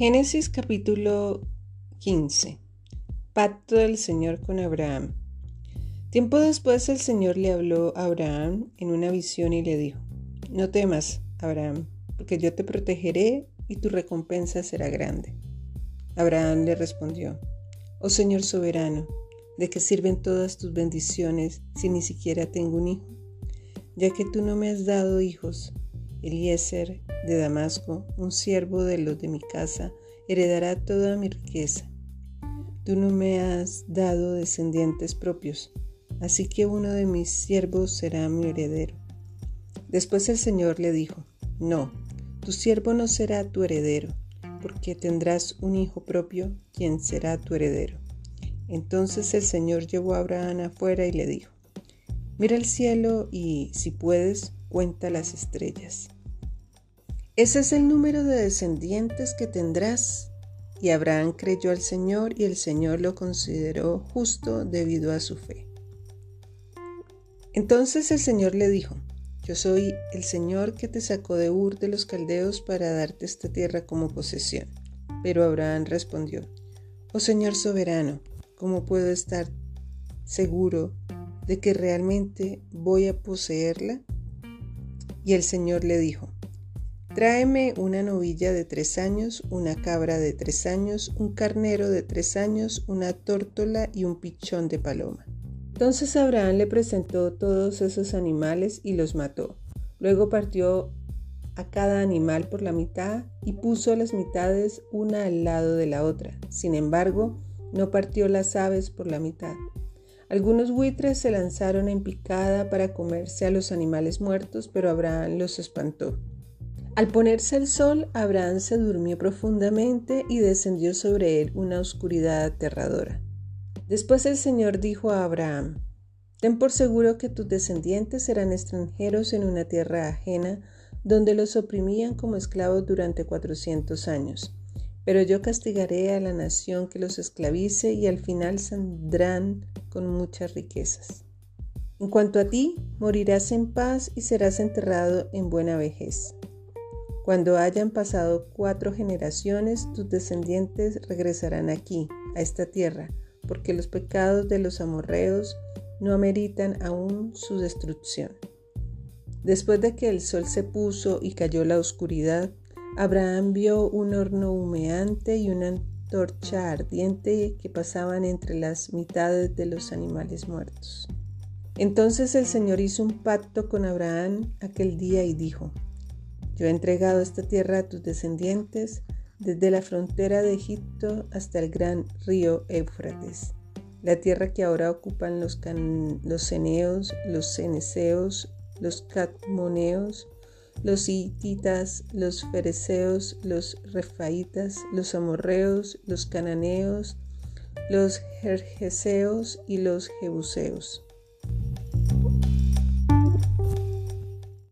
Génesis capítulo 15. Pacto del Señor con Abraham. Tiempo después el Señor le habló a Abraham en una visión y le dijo, No temas, Abraham, porque yo te protegeré y tu recompensa será grande. Abraham le respondió, Oh Señor soberano, ¿de qué sirven todas tus bendiciones si ni siquiera tengo un hijo? Ya que tú no me has dado hijos, Eliezer de Damasco, un siervo de los de mi casa, heredará toda mi riqueza. Tú no me has dado descendientes propios, así que uno de mis siervos será mi heredero. Después el Señor le dijo, No, tu siervo no será tu heredero, porque tendrás un hijo propio, quien será tu heredero. Entonces el Señor llevó a Abraham afuera y le dijo, Mira el cielo y, si puedes, cuenta las estrellas. Ese es el número de descendientes que tendrás. Y Abraham creyó al Señor y el Señor lo consideró justo debido a su fe. Entonces el Señor le dijo, Yo soy el Señor que te sacó de Ur de los Caldeos para darte esta tierra como posesión. Pero Abraham respondió, Oh Señor soberano, ¿cómo puedo estar seguro de que realmente voy a poseerla? Y el Señor le dijo, Tráeme una novilla de tres años, una cabra de tres años, un carnero de tres años, una tórtola y un pichón de paloma. Entonces Abraham le presentó todos esos animales y los mató. Luego partió a cada animal por la mitad y puso las mitades una al lado de la otra. Sin embargo, no partió las aves por la mitad. Algunos buitres se lanzaron en picada para comerse a los animales muertos, pero Abraham los espantó. Al ponerse el sol, Abraham se durmió profundamente y descendió sobre él una oscuridad aterradora. Después el Señor dijo a Abraham, Ten por seguro que tus descendientes serán extranjeros en una tierra ajena, donde los oprimían como esclavos durante cuatrocientos años. Pero yo castigaré a la nación que los esclavice y al final saldrán con muchas riquezas. En cuanto a ti, morirás en paz y serás enterrado en buena vejez. Cuando hayan pasado cuatro generaciones, tus descendientes regresarán aquí, a esta tierra, porque los pecados de los amorreos no ameritan aún su destrucción. Después de que el sol se puso y cayó la oscuridad, Abraham vio un horno humeante y una antorcha ardiente que pasaban entre las mitades de los animales muertos. Entonces el Señor hizo un pacto con Abraham aquel día y dijo, Yo he entregado esta tierra a tus descendientes desde la frontera de Egipto hasta el gran río Éufrates, la tierra que ahora ocupan los, los ceneos, los ceneseos, los catmoneos, los hititas, los fereceos, los refaitas, los amorreos, los cananeos, los jerjeseos y los jebuseos.